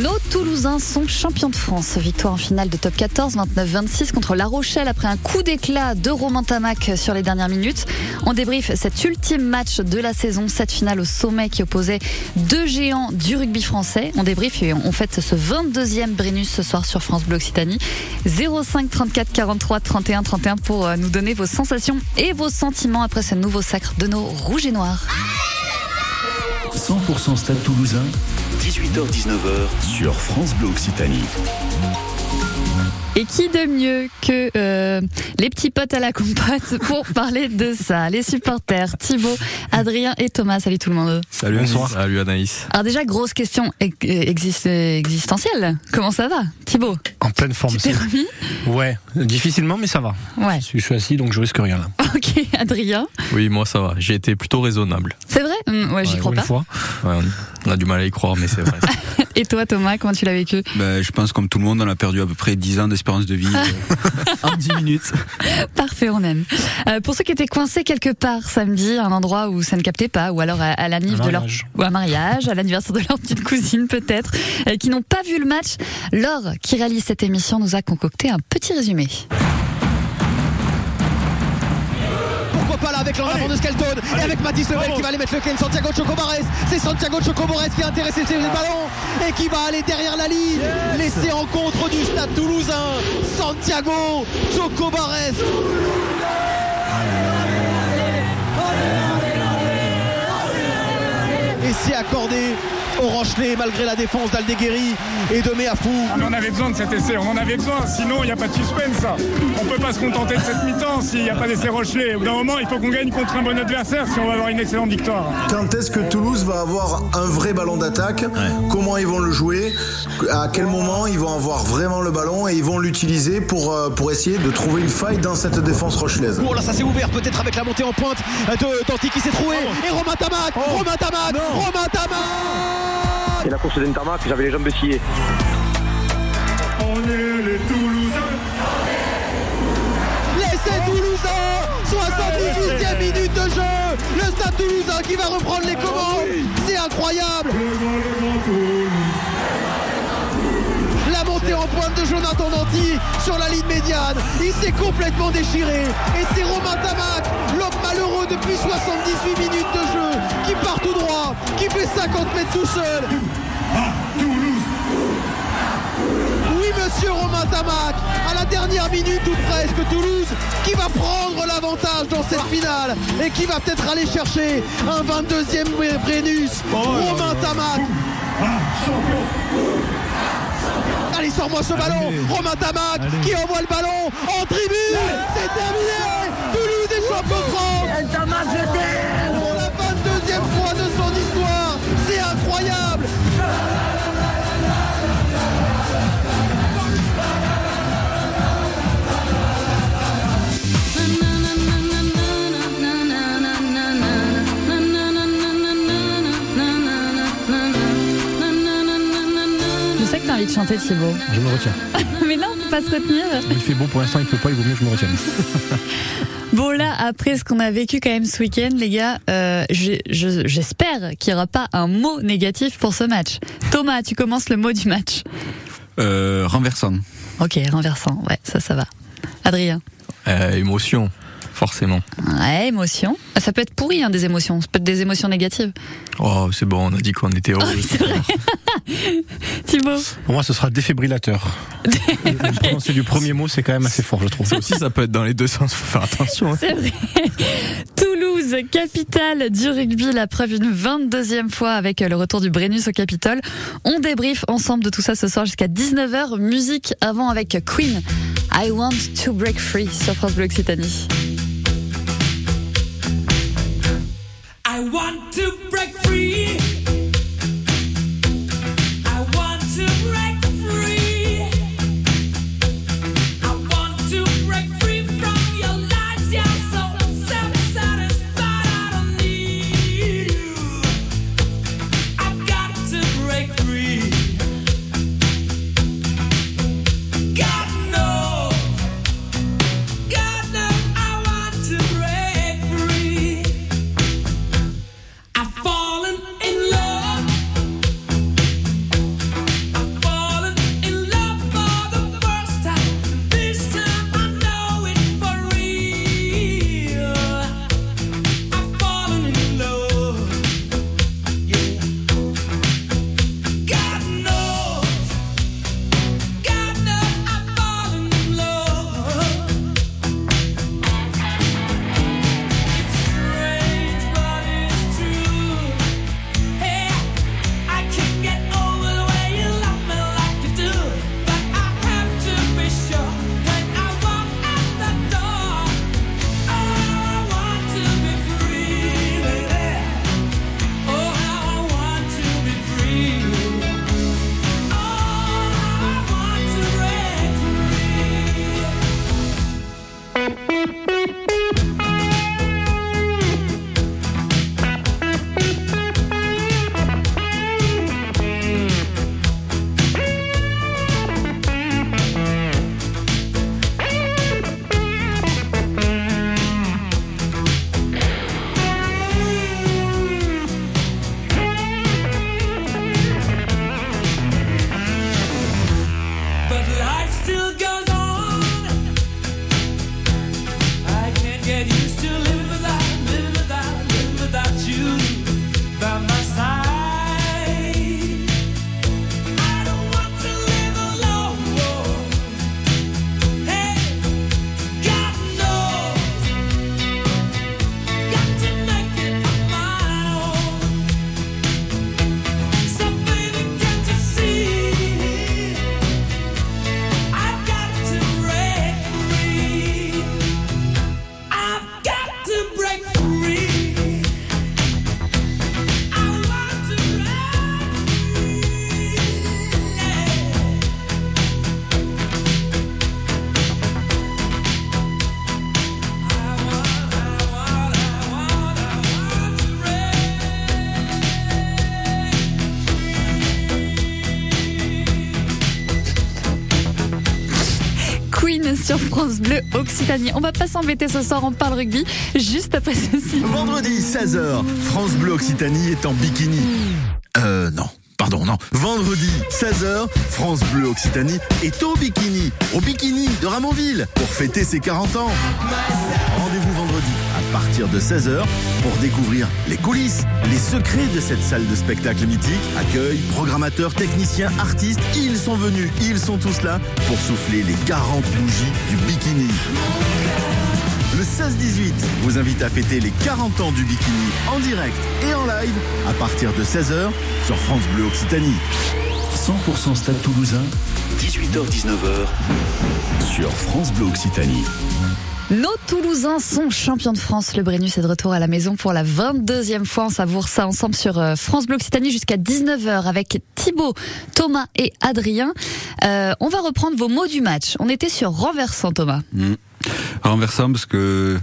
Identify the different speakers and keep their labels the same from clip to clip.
Speaker 1: Nos Toulousains sont champions de France. Victoire en finale de top 14, 29-26 contre La Rochelle après un coup d'éclat de Romain Tamac sur les dernières minutes. On débrief cet ultime match de la saison, cette finale au sommet qui opposait deux géants du rugby français. On débrief et on fête ce 22e Brennus ce soir sur France Bleu Occitanie. 05 34 43 31 31 pour euh, nous donner vos sensations et vos sentiments après ce nouveau sacre de nos rouges et noirs.
Speaker 2: 100% Stade Toulousain, 18h-19h sur France Bleu Occitanie.
Speaker 1: Et qui de mieux que euh, les petits potes à la compote pour parler de ça? Les supporters, Thibaut, Adrien et Thomas. Salut tout le monde.
Speaker 3: Salut, bonsoir. Salut Anaïs.
Speaker 1: Alors déjà, grosse question exist existentielle. Comment ça va, Thibaut?
Speaker 3: En pleine forme.
Speaker 1: Tu t'es remis?
Speaker 3: Ouais, difficilement, mais ça va.
Speaker 1: Ouais.
Speaker 3: Je suis assis, donc je risque rien là.
Speaker 1: Ok, Adrien
Speaker 4: Oui, moi ça va. J'ai été plutôt raisonnable.
Speaker 1: C'est vrai? Hum, Ouais, j'y crois
Speaker 3: une
Speaker 1: pas.
Speaker 3: Fois.
Speaker 4: Ouais, on a du mal à y croire, mais c'est vrai.
Speaker 1: Et toi, Thomas, comment tu l'as vécu?
Speaker 5: Ben, Je pense, comme tout le monde, on a perdu à peu près 10 ans d'espérance de vie euh, en 10 minutes.
Speaker 1: Parfait, on aime. Euh, pour ceux qui étaient coincés quelque part samedi, un endroit où ça ne captait pas, ou alors à, à l'anniv de leur ou un mariage, à l'anniversaire de leur petite cousine peut-être, euh, qui n'ont pas vu le match, Laure, qui réalise cette émission, nous a concocté un petit résumé.
Speaker 6: Pas là avec l'en avant de Skelton et avec Mathis Lebel qui va aller mettre le Ken Santiago Chocobares c'est Santiago Chocobares qui a intéressé le ballon et qui va aller derrière la ligne. Laisser en contre du stade toulousain. Santiago Chocobares et c'est accordé au Rochelet malgré la défense d'Aldeguerri et de Méafou.
Speaker 7: On en avait besoin de cet essai, on en avait besoin, sinon il n'y a pas de suspense. On peut pas se contenter de cette mi-temps s'il n'y a pas d'essai Rochelet. Au bout d'un moment, il faut qu'on gagne contre un bon adversaire si on va avoir une excellente victoire.
Speaker 8: Quand est-ce que Toulouse va avoir un vrai ballon d'attaque? Comment ils vont le jouer? À quel moment ils vont avoir vraiment le ballon et ils vont l'utiliser pour, euh, pour essayer de trouver une faille dans cette défense rochelaise?
Speaker 6: Oh là, ça s'est ouvert peut-être avec la montée en pointe de Tanti qui s'est trouvé. Et Romain Tamac Romain Tamac Romain Tamac
Speaker 9: Et la course d'Entamac, j'avais les jambes sciées.
Speaker 7: On est les Toulousains.
Speaker 6: L'essai toulousain 78e minute de jeu. Le stade toulousain qui va reprendre les commandes. C'est incroyable. La montée en pointe de Jonathan Danty sur la ligne médiane. Il s'est complètement déchiré. Et c'est Romain Tamac, depuis 78 minutes de jeu, qui part tout droit, qui fait 50 mètres tout seul. Oui, monsieur Romain Tamac, à la dernière minute ou presque, Toulouse qui va prendre l'avantage dans cette finale et qui va peut-être aller chercher un 22e Brennus. Romain Tamac. Allez, sors-moi ce ballon. Romain Tamac qui envoie le ballon en tribune. C'est terminé. Est champion de France. Pour la 22e fois de son histoire. C'est incroyable.
Speaker 1: Envie de chanter, Thibaut.
Speaker 3: Je me retiens.
Speaker 1: Mais là, on peut pas se retenir.
Speaker 3: Il fait beau pour l'instant, il peut pas, il vaut mieux que je me retienne.
Speaker 1: Bon là, après ce qu'on a vécu quand même ce week-end, les gars, euh, je- j'espère qu'il n'y aura pas un mot négatif pour ce match. Thomas, tu commences le mot du match.
Speaker 5: Euh, renversant.
Speaker 1: Ok, renversant. Ouais, ça, ça va. Adrien.
Speaker 4: Euh, émotion, forcément.
Speaker 1: Ouais, émotion. Ah, Ça peut être pourri, hein, des émotions. Ça peut être des émotions négatives.
Speaker 4: Oh, c'est bon, on a dit qu'on était heureux.
Speaker 1: Thibaut.
Speaker 3: Pour moi, ce sera défibrillateur. Le prononcé du premier mot, c'est quand même assez fort, je trouve.
Speaker 4: Ça aussi, ça peut être dans les deux sens, faut faire attention. hein.
Speaker 1: C'est vrai. Toulouse, capitale du rugby, la preuve une 22e fois avec le retour du Brennus au Capitole. On débrief ensemble de tout ça ce soir jusqu'à 19h. Musique avant avec Queen. I want to break free sur France Bleu Occitanie.
Speaker 10: Break free.
Speaker 1: beep. Occitanie. On va pas s'embêter ce soir, on parle rugby juste après ceci.
Speaker 2: Vendredi 16h, France Bleu Occitanie est en bikini. Euh, non. Pardon, non. Vendredi 16h, France Bleu Occitanie est au bikini. Au bikini de Ramonville pour fêter ses 40 ans. Partir de 16h pour découvrir les coulisses, les secrets de cette salle de spectacle mythique. Accueil, programmateurs, techniciens, artistes, ils sont venus, ils sont tous là pour souffler les 40 bougies du bikini. Le 16-18 vous invite à fêter les 40 ans du bikini en direct et en live à partir de 16h sur France Bleu Occitanie. 100% Stade Toulousain, 18h-19h sur France Bleu Occitanie.
Speaker 1: Nos Toulousains sont champions de France. Le Brennus est de retour à la maison pour la 22e fois. On savoure ça ensemble sur euh, France Bleu Occitanie jusqu'à 19h avec Thibaut, Thomas et Adrien. Euh, on va reprendre vos mots du match. On était sur renversant, Thomas.
Speaker 5: Mmh. Renversant parce que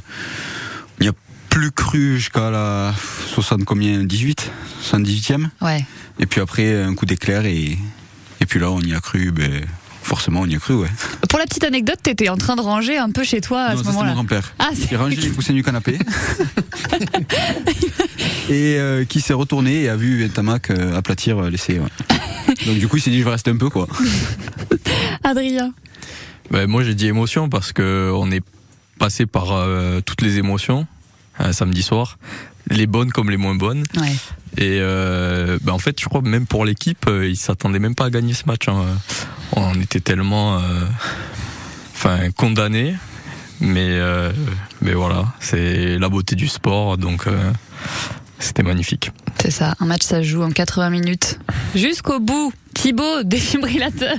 Speaker 5: il n'y a plus cru jusqu'à la 60 combien 18 78e
Speaker 1: Ouais.
Speaker 5: et puis après un coup d'éclair et et puis là on y a cru ben forcément on y a cru ouais
Speaker 1: Pour la petite anecdote, t'étais en train de ranger un peu chez toi à
Speaker 5: non,
Speaker 1: ce moment-là.
Speaker 5: mon grand-père
Speaker 1: Ah, c'est
Speaker 5: qui rangeait les coussins du canapé et euh, qui s'est retourné et a vu Ntamak euh, aplatir euh, l'essai ouais. donc du coup il s'est dit je vais rester un peu quoi
Speaker 1: Adrien.
Speaker 4: Ben, moi j'ai dit émotion parce que on est passé par euh, toutes les émotions samedi soir, les bonnes comme les moins bonnes.
Speaker 1: Ouais.
Speaker 4: Et euh, ben, en fait, je crois même pour l'équipe, euh, ils s'attendaient même pas à gagner ce match. hein. On était tellement, euh, enfin, condamnés. Mais euh, mais voilà, c'est la beauté du sport, donc euh, c'était magnifique.
Speaker 1: C'est ça, un match ça se joue en 80 minutes. Jusqu'au bout. Thibaut, défibrillateur.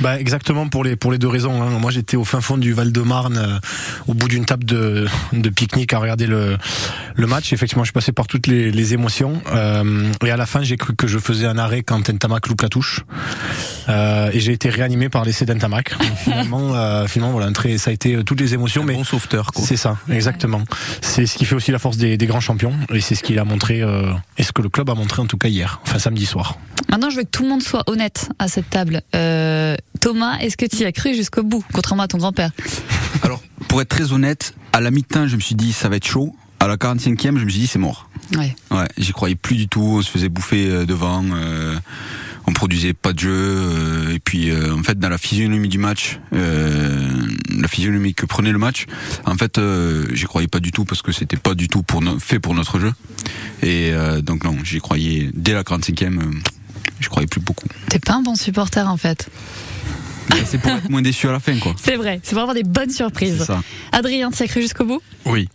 Speaker 3: Bah exactement pour les pour les deux raisons. hein. Moi j'étais au fin fond du Val-de-Marne, euh, au bout d'une table de, de pique-nique à regarder le le match. Effectivement, je suis passé par toutes les, les émotions. Euh, et à la fin, j'ai cru que je faisais un arrêt quand Ntamak loupe la touche. Euh, et j'ai été réanimé par l'essai d'Ntamak. Donc, Finalement, euh, finalement voilà, un très, ça a été toutes les émotions.
Speaker 5: un
Speaker 3: mais
Speaker 5: bon sauveteur
Speaker 3: c'est ça, exactement. C'est ce qui fait aussi la force des, des grands champions. Et c'est ce qu'il a montré, euh, et ce que le club a montré en tout cas hier, enfin samedi soir.
Speaker 1: Maintenant, je veux que tout le monde soit honnête à cette table. Euh, Thomas, est-ce que tu y as cru jusqu'au bout, contrairement à ton grand-père?
Speaker 5: Alors pour être très honnête à la mi-temps je me suis dit ça va être chaud à la 45e je me suis dit c'est mort
Speaker 1: Ouais.
Speaker 5: Ouais, j'y croyais plus du tout. On se faisait bouffer euh, devant. euh, on produisait pas de jeu. euh, et puis, euh, en fait, dans la physionomie du match, la physionomie que prenait le match, en fait, j'y croyais pas du tout parce que c'était pas du tout pour no- fait pour notre jeu. Et donc non, j'y croyais dès la 45e. Euh, je croyais plus beaucoup.
Speaker 1: T'es pas un bon supporter en fait.
Speaker 5: Mais C'est pour être moins déçu à la fin, quoi.
Speaker 1: C'est vrai, c'est pour avoir des bonnes surprises.
Speaker 5: ça.
Speaker 1: Adrien, tu as cru jusqu'au bout?
Speaker 4: Oui,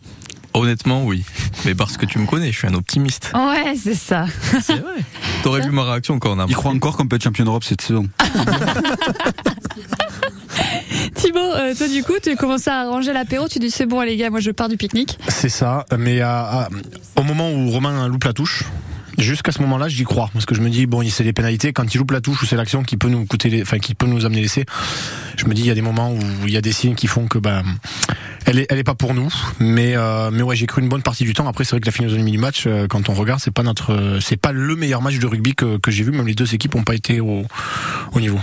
Speaker 4: honnêtement oui. Mais parce que tu me connais, je suis un optimiste.
Speaker 1: Ouais, c'est ça.
Speaker 4: C'est vrai. T'aurais vu ma réaction quand on a.
Speaker 5: Il croit encore qu'on peut être champion d'Europe cette saison.
Speaker 1: Thibaut, euh, toi du coup, tu commences à arranger l'apéro, tu dis c'est bon les gars, moi je pars du pique-nique.
Speaker 3: C'est ça, mais à- à- au moment où Romain loupe la touche, jusqu'à ce moment-là, j'y crois parce que je me dis bon, c'est les pénalités quand il loupe la touche ou c'est l'action qui peut nous coûter, les, enfin qui peut nous amener l'essai. Je me dis il y a des moments où il y a des signes qui font que ben elle est, elle est pas pour nous, mais euh, mais ouais, j'ai cru une bonne partie du temps. Après, c'est vrai que la physionomie du match, euh, quand on regarde, c'est pas notre, euh, c'est pas le meilleur match de rugby que, que j'ai vu. Même les deux équipes ont pas été au niveau.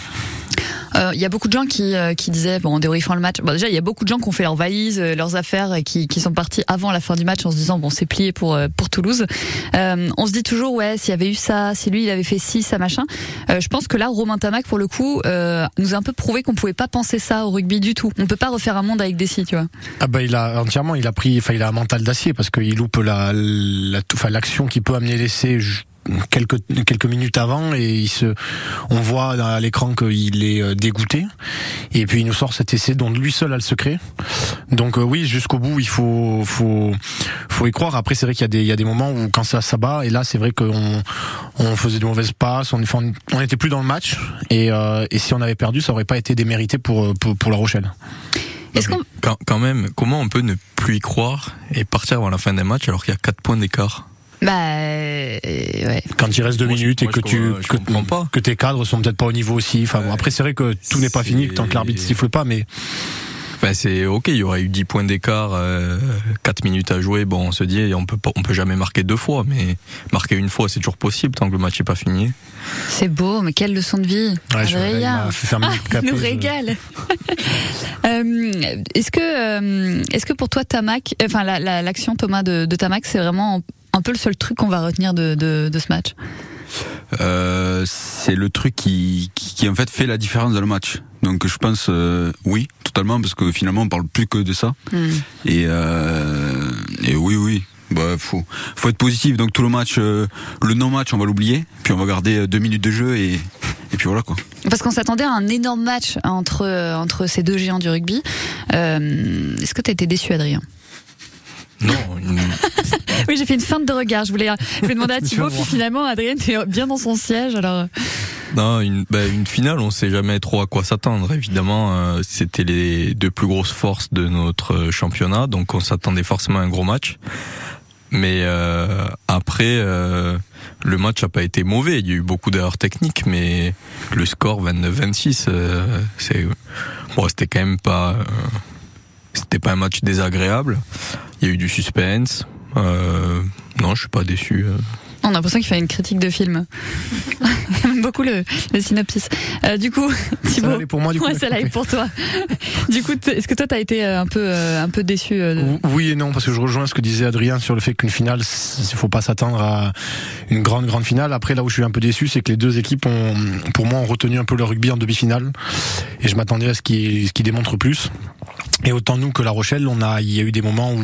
Speaker 1: Euh, Il y a beaucoup de gens qui, euh, qui disaient, bon, en débriefant le match, bon, déjà il y a beaucoup de gens qui ont fait leurs valises, euh, leurs affaires, et qui, qui sont partis avant la fin du match en se disant bon c'est plié pour euh, pour Toulouse. Euh, on se dit toujours ouais s'il y avait eu ça, si lui il avait fait ci, ça machin. Euh, je pense que là Romain Tamac pour le coup euh, nous a un peu prouvé qu'on pouvait pas penser ça au rugby du tout. On peut pas refaire un monde avec des si, tu vois.
Speaker 3: Ah bah il a entièrement, il a pris, enfin il a un mental d'acier parce qu'il loupe la, la, l'action qui peut amener l'essai quelques quelques minutes avant et il se, on voit à l'écran qu'il est euh, dégoûté et puis il nous sort cet essai dont lui seul a le secret. Donc euh, oui jusqu'au bout il faut faut faut y croire. Après c'est vrai qu'il y a des il y a des moments où quand ça s'abat et là c'est vrai qu'on on faisait de mauvaises passes, on on était plus dans le match et euh, et si on avait perdu ça aurait pas été démérité pour euh, pour, pour La Rochelle.
Speaker 1: Est-ce qu'on
Speaker 4: Quand, quand même, comment on peut ne plus y croire et partir avant la fin des matchs alors qu'il y a 4 points d'écart?
Speaker 1: Bah euh, ouais.
Speaker 3: quand il reste deux
Speaker 4: Moi,
Speaker 3: minutes et que tu
Speaker 4: je
Speaker 3: que,
Speaker 4: comprends pas.
Speaker 3: que tes cadres sont peut-être pas au niveau aussi. Enfin bon, après c'est vrai que tout n'est pas fini tant que l'arbitre siffle pas, mais
Speaker 4: Enfin, c'est ok, il y aurait eu 10 points d'écart, euh, 4 minutes à jouer. Bon, on se dit, on peut pas, on peut jamais marquer deux fois, mais marquer une fois, c'est toujours possible tant que le match est pas fini.
Speaker 1: C'est beau, mais quelle leçon de vie.
Speaker 3: Ouais, je- il
Speaker 1: Adrien. Ah,
Speaker 3: capot,
Speaker 1: nous
Speaker 3: je-
Speaker 1: régale. Euh, est-ce que, euh, est-ce que pour toi, Tamac, enfin la- la- l'action Thomas de, de Tamac, c'est vraiment un peu le seul truc qu'on va retenir de, de, de ce match
Speaker 5: Euh, c'est le truc qui, qui, qui, en fait fait la différence dans le match. Donc je pense euh, oui, totalement, parce que finalement on parle plus que de ça.
Speaker 1: Hmm.
Speaker 5: Et, euh, et oui, oui. Bah, faut, faut être positif. Donc tout le match, euh, le non-match, on va l'oublier. Puis on va garder deux minutes de jeu et, et puis voilà quoi.
Speaker 1: Parce qu'on s'attendait à un énorme match entre, entre ces deux géants du rugby. Euh, est-ce que tu as été déçu, Adrien?
Speaker 4: Non, une-
Speaker 1: Oui, j'ai fait une feinte de regard. Je voulais, je voulais demander à Thibaut, puis finalement, Adrien était bien dans son siège. Alors,
Speaker 4: non, une, bah, une finale, on sait jamais trop à quoi s'attendre. Évidemment, euh, c'était les deux plus grosses forces de notre championnat, donc on s'attendait forcément à un gros match. Mais euh, après, euh, le match a pas été mauvais. Il y a eu beaucoup d'erreurs techniques, mais le score 29-26, euh, c'est bon, c'était quand même pas, euh, c'était pas un match désagréable. Il y a eu du suspense. Euh, non, je suis pas déçu.
Speaker 1: On a l'impression qu'il fait une critique de film. J'aime beaucoup le, le synopsis. Euh, du coup, Thibaut.
Speaker 3: allait pour moi, du coup,
Speaker 1: Ouais, ça pour toi. du coup, est-ce que toi, t'as été euh, un peu, euh, un peu déçu euh, de-
Speaker 3: Oui et non, parce que je rejoins ce que disait Adrien sur le fait qu'une finale, il faut pas s'attendre à une grande grande finale. Après, là où je suis un peu déçu, c'est que les deux équipes ont, pour moi, ont retenu un peu le rugby en demi-finale, et je m'attendais à ce qui ce qui démontre plus. Et autant nous que La Rochelle, on a, il y a eu des moments où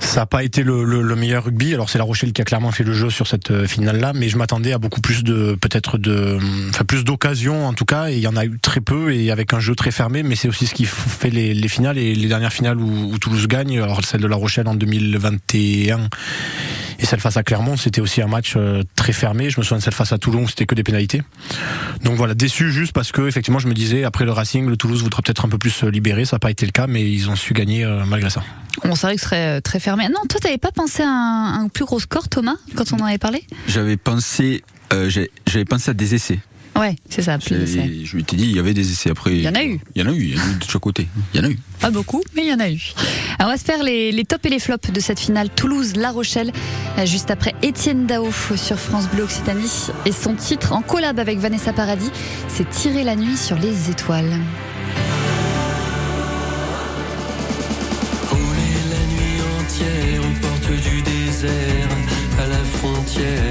Speaker 3: ça n'a pas été le, le- le meilleur rugby. Alors c'est La Rochelle qui a clairement fait le jeu sur cette euh, finale-là, mais je m'attendais à beaucoup plus de, peut-être de, enfin plus d'occasions en tout cas, et il y en a eu très peu et avec un jeu très fermé. Mais c'est aussi ce qui fait les, les finales et les dernières finales où, où Toulouse gagne. Alors celle de La Rochelle en 2021 et celle face à Clermont, c'était aussi un match euh, très fermé. Je me souviens de celle face à Toulon, où c'était que des pénalités. Donc voilà, déçu juste parce que effectivement, je me disais après le Racing, le Toulouse voudra peut-être un peu plus libéré. Ça n'a pas été le cas, mais ils ont su gagner euh, malgré ça.
Speaker 1: On savait que ce serait euh, très fermé. Non, toi, t'avais pas pensé à un, un plus gros score, Thomas, quand on en avait parlé?
Speaker 5: J'avais pensé, euh, j'ai- j'avais pensé à des essais.
Speaker 1: Ouais, c'est ça. Plus d'essais.
Speaker 5: Je m'étais dit, il y avait des essais après.
Speaker 1: Il y en a eu.
Speaker 5: Il y en a eu, il y en a eu de chaque côté. Il y en a eu.
Speaker 1: Pas beaucoup, mais il y en a eu. Alors, on va se faire les, les tops et les flops de cette finale Toulouse-La Rochelle, euh, juste après Étienne Dao sur France Bleu Occitanie. Et son titre en collab avec Vanessa Paradis, c'est Tirer la nuit sur les étoiles.
Speaker 10: Rouler la nuit entière aux portes du désert, à la frontière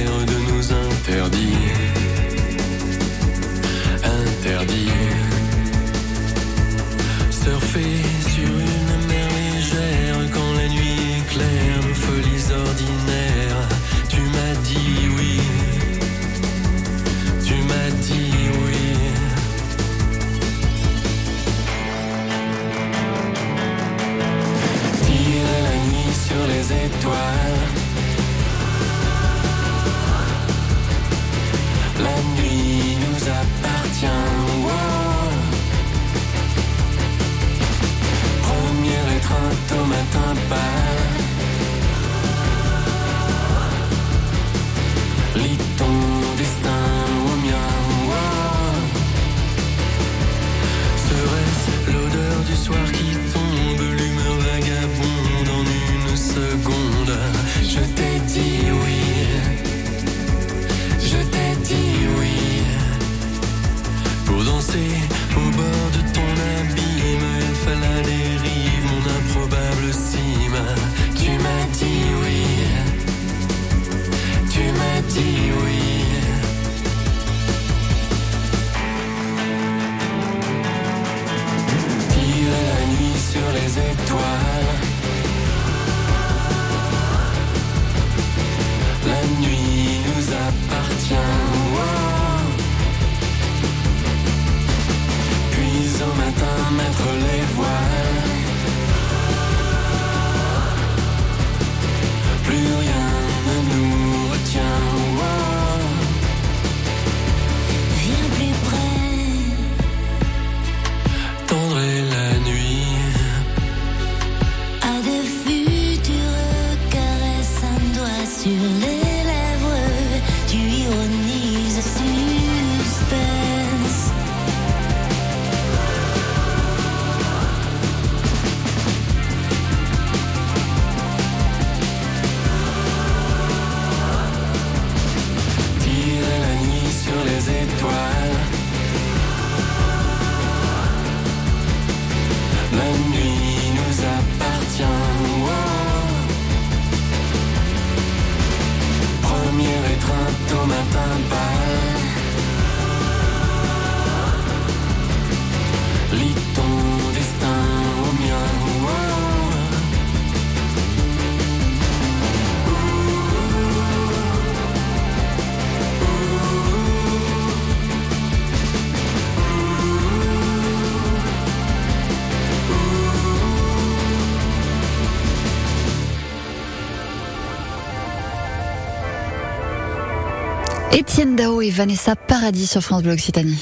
Speaker 1: Étienne Dao et Vanessa Paradis sur France Bleu Occitanie.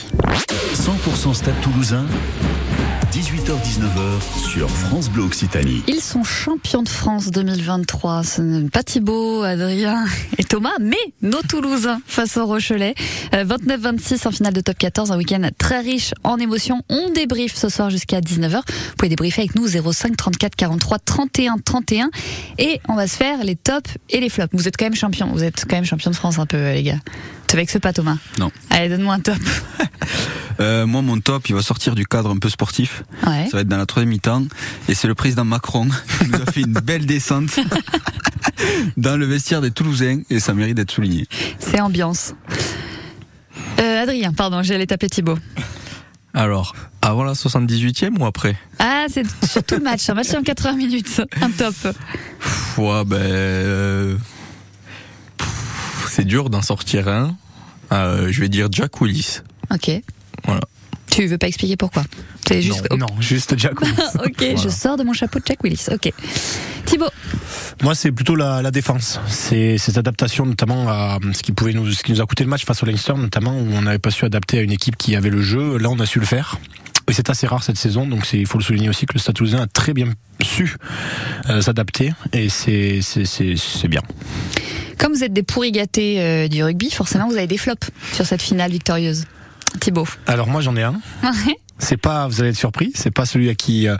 Speaker 11: 100% Stade Toulousain, 18h-19h sur France Bleu Occitanie.
Speaker 1: Ils sont champions de France 2023. Ce n'est pas Thibaut, Adrien et Thomas, mais nos Toulousains face au Rochelet. Euh, 29-26 en finale de top 14, un week-end très riche en émotions. On débriefe ce soir jusqu'à 19h. Vous pouvez débriefer avec nous 05 34 43 31 31 et on va se faire les tops et les flops. Vous êtes quand même champion, vous êtes quand même champion de France un peu les gars. Te vexes pas Thomas?
Speaker 5: Non.
Speaker 1: Allez, donne-moi un top.
Speaker 5: Euh, moi, mon top, il va sortir du cadre un peu sportif.
Speaker 1: Ouais.
Speaker 5: Ça va être dans la troisième mi-temps. Et c'est le président Macron qui nous a fait une belle descente dans le vestiaire des Toulousains. Et ça mérite d'être souligné.
Speaker 1: C'est ambiance. Euh, Adrien, pardon, j'allais taper Thibaut.
Speaker 4: Alors, avant la 78e ou après?
Speaker 1: Ah, c'est sur tout le match, un match en 80 minutes, un top.
Speaker 4: Ouais, ben. euh, C'est dur d'en sortir un. Euh, je vais dire Jack Willis.
Speaker 1: Ok.
Speaker 4: Voilà.
Speaker 1: Tu veux pas expliquer pourquoi C'est juste.
Speaker 3: Non, non, juste Jack Willis.
Speaker 1: ok, je sors de mon chapeau de Jack Willis. Ok. Thibaut.
Speaker 3: Moi, c'est plutôt la, la défense. C'est cette adaptation, notamment à ce qui pouvait nous, ce qui nous a coûté le match face au Leinster, notamment où on n'avait pas su adapter à une équipe qui avait le jeu. Là, on a su le faire. Et c'est assez rare cette saison, donc il faut le souligner aussi que le Stade Toulousain a très bien su euh, s'adapter, et c'est bien.
Speaker 1: Comme vous êtes des pourris gâtés euh, du rugby, forcément vous avez des flops sur cette finale victorieuse. Thibaut.
Speaker 3: Alors moi, j'en ai un. C'est pas, vous allez être surpris, c'est pas celui à qui. euh,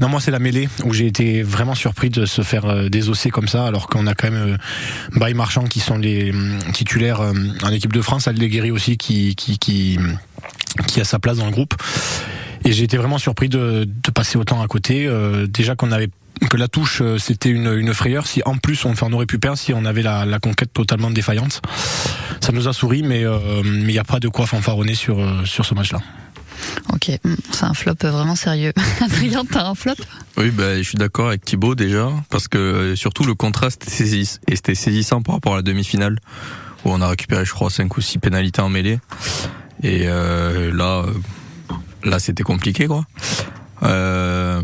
Speaker 3: non, moi c'est la mêlée où j'ai été vraiment surpris de se faire euh, désosser comme ça, alors qu'on a quand même euh, Baye Marchand qui sont les hum, titulaires euh, en équipe de France, Aldeguerri aussi qui qui qui qui a sa place dans le groupe. Et j'ai été vraiment surpris de, de passer autant à côté. Déjà qu'on avait que la touche euh, c'était une, une frayeur. Si en plus on, enfin, on aurait pu perdre si on avait la, la conquête totalement défaillante. Ça nous a souri, mais euh, mais il n'y a pas de quoi fanfaronner sur euh, sur ce match-là.
Speaker 1: Ok, hmm, c'est un flop vraiment sérieux. Adrien, t'as un flop?
Speaker 4: Oui, ben, je suis d'accord avec Thibaut déjà, parce que surtout le contraste était saisis- était saisissant par rapport à la demi-finale, où on a récupéré, je crois, 5 ou 6 pénalités en mêlée. Et euh, là, là c'était compliqué, quoi. Euh,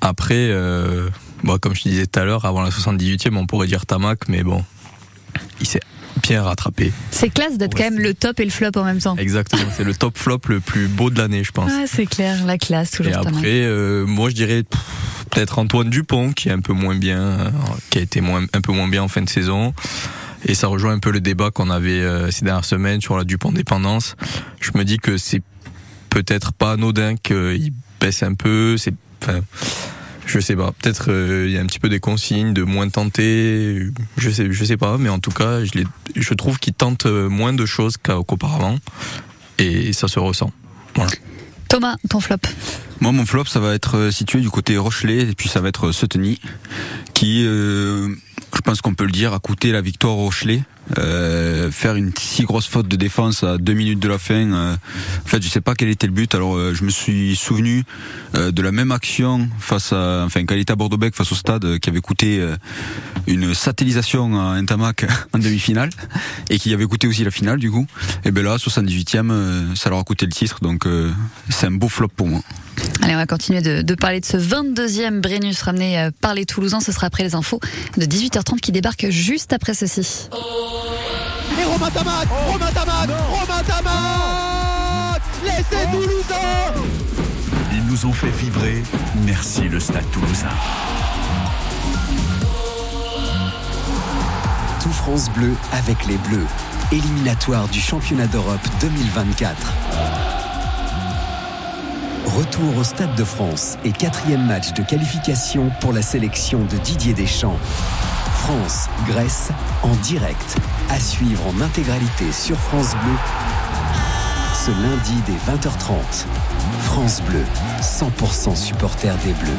Speaker 4: après, euh, bon, comme je te disais tout à l'heure, avant la 78e, on pourrait dire Tamac, mais bon, il s'est bien rattrapé.
Speaker 1: C'est classe d'être quand même le top et le flop en même temps.
Speaker 4: Exactement, c'est le top flop le plus beau de l'année, je pense.
Speaker 1: Ah, c'est clair, la classe, toujours
Speaker 4: Et après, euh, moi je dirais peut-être Antoine Dupont qui est un peu moins bien, euh, qui a été moins, un peu moins bien en fin de saison. Et ça rejoint un peu le débat qu'on avait euh, ces dernières semaines sur la Dupont dépendance. Je me dis que c'est peut-être pas anodin qu'il baisse un peu. C'est, enfin, je sais pas. Peut-être euh, il y a un petit peu des consignes de moins tenter. Je sais, je sais pas. Mais en tout cas, je, je trouve qu'il tente euh, moins de choses qu'a- qu'auparavant. Et ça se ressent. Voilà.
Speaker 1: Thomas, ton flop.
Speaker 5: Moi, mon flop, ça va être euh, situé du côté Rochelet, et puis ça va être Seteny, qui, euh, je pense qu'on peut le dire, a coûté la victoire au Rochelet. Euh, faire une si grosse faute de défense à deux minutes de la fin, euh, en fait, je sais pas quel était le but. Alors, euh, je me suis souvenu euh, de la même action face à, enfin, quand il était à Bordeaux-Bec face au Stade, qui avait coûté une satellisation à Intamac en demi-finale et qui avait coûté aussi la finale du coup. Et ben là, 78e, euh, ça leur a coûté le titre, donc c'est un beau flop pour moi.
Speaker 1: Allez, on va continuer de, parler de ce 22e Brennus ramené par les Toulousains. Ce sera après les infos de 18h30 qui débarquent juste après ceci.
Speaker 6: Et Romain Tamac Romain Tamac Romain Tamac L'essai toulousain
Speaker 11: Ils nous ont fait vibrer. Merci le Stade Toulousain.
Speaker 12: Tout France Bleu avec les Bleus. Éliminatoire du championnat d'Europe 2024. Retour au Stade de France et quatrième match de qualification pour la sélection de Didier Deschamps. France, Grèce, en direct. À suivre en intégralité sur France Bleu ce lundi dès 20h30. France Bleu, 100% supporter des Bleus.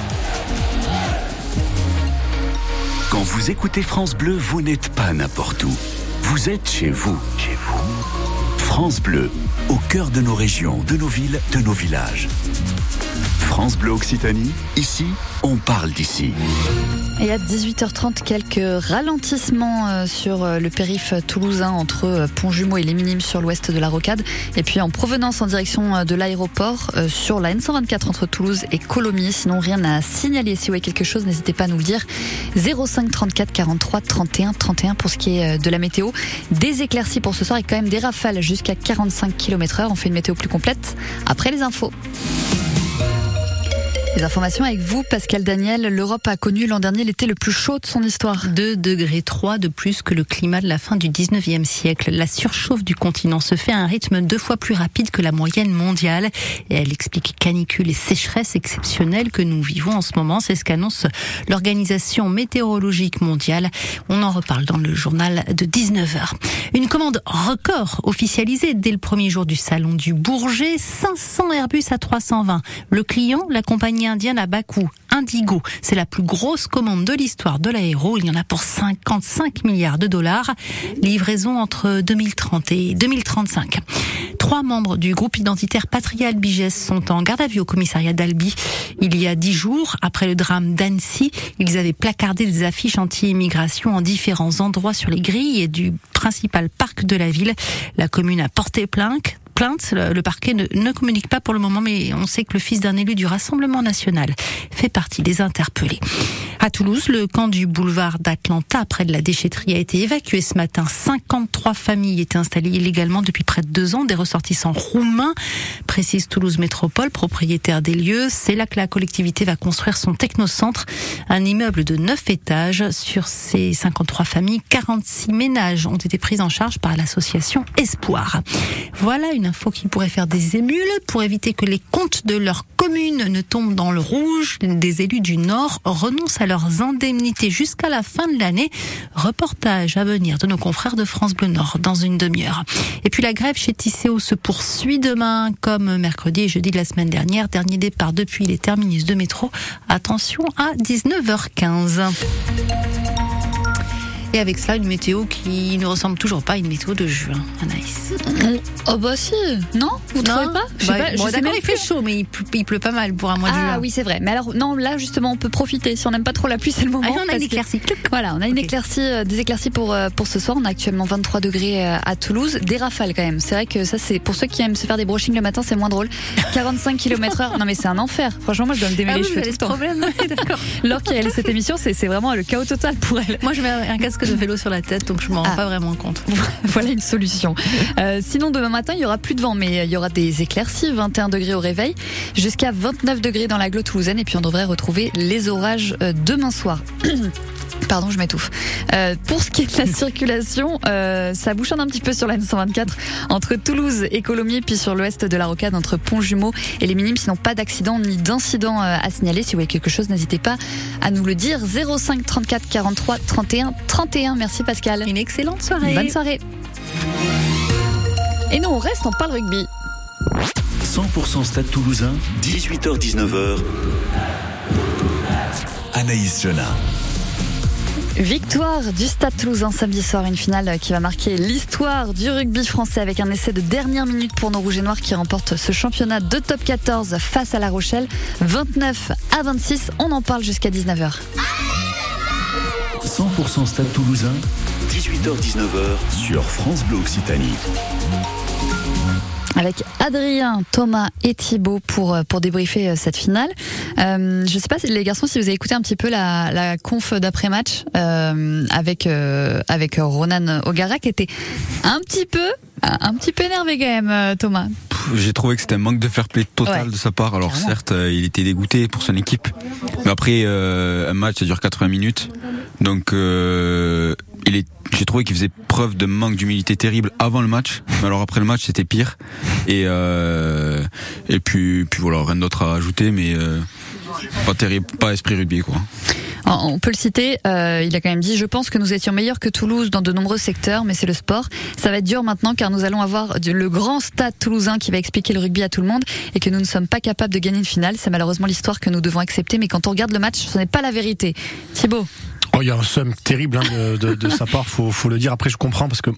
Speaker 11: Quand vous écoutez France Bleu, vous n'êtes pas n'importe où. Vous êtes chez vous. Chez vous. France Bleu, au cœur de nos régions, de nos villes, de nos villages. France Bleu Occitanie, ici, on parle d'ici.
Speaker 1: Et à 18h30, quelques ralentissements euh, sur euh, le périph' toulousain entre euh, Pont-Jumeau et les Minimes sur l'ouest de la Rocade. Et puis en provenance en direction de l'aéroport sur la N124 entre Toulouse et Colomiers. Sinon, rien à signaler. Si vous voyez quelque chose, n'hésitez pas à nous le dire. 05 34 43 31 31 pour ce qui est de la météo. Des éclaircies pour ce soir et quand même des rafales jusqu'à 45 km heure. On fait une météo plus complète après les infos. Les informations avec vous, Pascal Daniel. L'Europe a connu l'an dernier l'été le plus chaud de son histoire.
Speaker 13: 2 degrés 3 de plus que le climat de la fin du 19e siècle. La surchauffe du continent se fait à un rythme deux fois plus rapide que la moyenne mondiale et elle explique canicule et sécheresse exceptionnelle que nous vivons en ce moment. C'est ce qu'annonce l'Organisation météorologique mondiale. On en reparle dans le journal de 19h. Une commande record officialisée dès le premier jour du salon du Bourget. 500 Airbus à 320. Le client, la compagnie indienne à Bakou, Indigo. C'est la plus grosse commande de l'histoire de l'aéro. Il y en a pour 55 milliards de dollars. Livraison entre 2030 et 2035. Trois membres du groupe identitaire Patrial Bigès sont en garde à vue au commissariat d'Albi. Il y a dix jours, après le drame d'Annecy, ils avaient placardé des affiches anti-immigration en différents endroits sur les grilles et du principal parc de la ville. La commune a porté plainte plainte. Le parquet ne, ne communique pas pour le moment, mais on sait que le fils d'un élu du Rassemblement national fait partie des interpellés. À Toulouse, le camp du boulevard d'Atlanta, près de la déchetterie, a été évacué ce matin. 53 familles étaient installées illégalement depuis près de deux ans, des ressortissants roumains, précise Toulouse Métropole, propriétaire des lieux. C'est là que la collectivité va construire son technocentre, un immeuble de 9 étages. Sur ces 53 familles, 46 ménages ont été pris en charge par l'association Espoir. Voilà une info qui pourrait faire des émules pour éviter que les comptes de leur commune ne tombent dans le rouge. Des élus du Nord renoncent à leurs indemnités jusqu'à la fin de l'année. Reportage à venir de nos confrères de France Bleu Nord dans une demi-heure. Et puis la grève chez Tisséo se poursuit demain comme mercredi et jeudi de la semaine dernière. Dernier départ depuis les terminus de métro. Attention à 19h15. Et avec cela, une météo qui ne ressemble toujours pas à une météo de juin, Anaïs.
Speaker 1: Oh bah si, non? Vous trouvez pas? Je sais
Speaker 13: Bah,
Speaker 1: pas, je
Speaker 13: bon,
Speaker 1: sais
Speaker 13: d'accord,
Speaker 1: même
Speaker 13: il fait chaud, mais il pleut, il pleut pas mal pour un mois de juin.
Speaker 1: Ah oui, c'est vrai. Mais alors, non, là, justement, on peut profiter. Si on n'aime pas trop la pluie, c'est le moment.
Speaker 13: Ah, on a une
Speaker 1: que-
Speaker 13: éclaircie.
Speaker 1: Voilà, on a une éclaircie, euh, des éclaircies pour, euh, pour ce soir. On a actuellement 23 degrés euh, à Toulouse. Des rafales quand même. C'est vrai que ça, c'est pour ceux qui aiment se faire des brushings le matin, c'est moins drôle. 45 km heure. Non, mais c'est un enfer. Franchement, moi, je dois me démêler
Speaker 13: Ah
Speaker 1: les
Speaker 13: oui,
Speaker 1: cheveux
Speaker 13: vous avez
Speaker 1: tout
Speaker 13: problème, d'accord.
Speaker 1: Lors qui réalise cette émission, c'est vraiment le chaos total pour elle.
Speaker 13: Moi, je mets un casque de vélo sur la tête, donc je m'en rends
Speaker 1: Ah.
Speaker 13: pas vraiment compte.
Speaker 1: voilà une solution. Sinon, demain matin, il y aura plus de vent, mais il y aura des éclaircies, 21 degrés au réveil, jusqu'à 29 degrés dans l'agglo toulousaine, et puis on devrait retrouver les orages euh, demain soir. Pardon, je m'étouffe. Euh, pour ce qui est de la circulation, euh, ça bouchonne un petit peu sur la N124 entre Toulouse et Colomiers, puis sur l'ouest de la Rocade entre Pont-Jumeau et les Minimes. Sinon, pas d'accident ni d'incident à signaler. Si vous voyez quelque chose, n'hésitez pas à nous le dire. 05 34 43 31 31. Merci Pascal.
Speaker 13: Une excellente soirée.
Speaker 1: Bonne soirée. Et nous, on reste, on parle rugby.
Speaker 11: 100% Stade Toulousain, 18h-19h. Anaïs Jona.
Speaker 1: Victoire du Stade Toulousain samedi soir, une finale qui va marquer l'histoire du rugby français avec un essai de dernière minute pour nos Rouges et Noirs qui remportent ce championnat de top 14 face à La Rochelle, 29 à 26. On en parle jusqu'à 19h.
Speaker 11: 100% Stade Toulousain, 18h-19h sur France Bleu Occitanie.
Speaker 1: Avec Adrien, Thomas et Thibaut pour, euh, pour débriefer euh, cette finale. Euh, je sais pas, les garçons, si vous avez écouté un petit peu la, la conf d'après-match euh, avec, euh, avec Ronan O'Gara qui était un petit peu, un petit peu énervé quand même, euh, Thomas.
Speaker 5: J'ai trouvé que c'était un manque de fair play total
Speaker 1: Ouais.
Speaker 5: de sa part. Alors certes, euh, il était dégoûté pour son équipe, mais après euh, un match ça dure 80 minutes, donc euh, il est. J'ai trouvé qu'il faisait preuve de manque d'humilité terrible avant le match. Mais alors après le match, c'était pire. Et euh, et puis puis voilà, rien d'autre à ajouter, mais euh, pas terrible, pas esprit rugby quoi.
Speaker 1: On peut le citer, euh, il a quand même dit, je pense que nous étions meilleurs que Toulouse dans de nombreux secteurs, mais c'est le sport. Ça va être dur maintenant car nous allons avoir le grand stade toulousain qui va expliquer le rugby à tout le monde et que nous ne sommes pas capables de gagner une finale. C'est malheureusement l'histoire que nous devons accepter, mais quand on regarde le match, ce n'est pas la vérité. Thibaut
Speaker 3: Oh, il y a un seum terrible hein, de, de, de sa part, faut, faut le dire. Après, je comprends parce que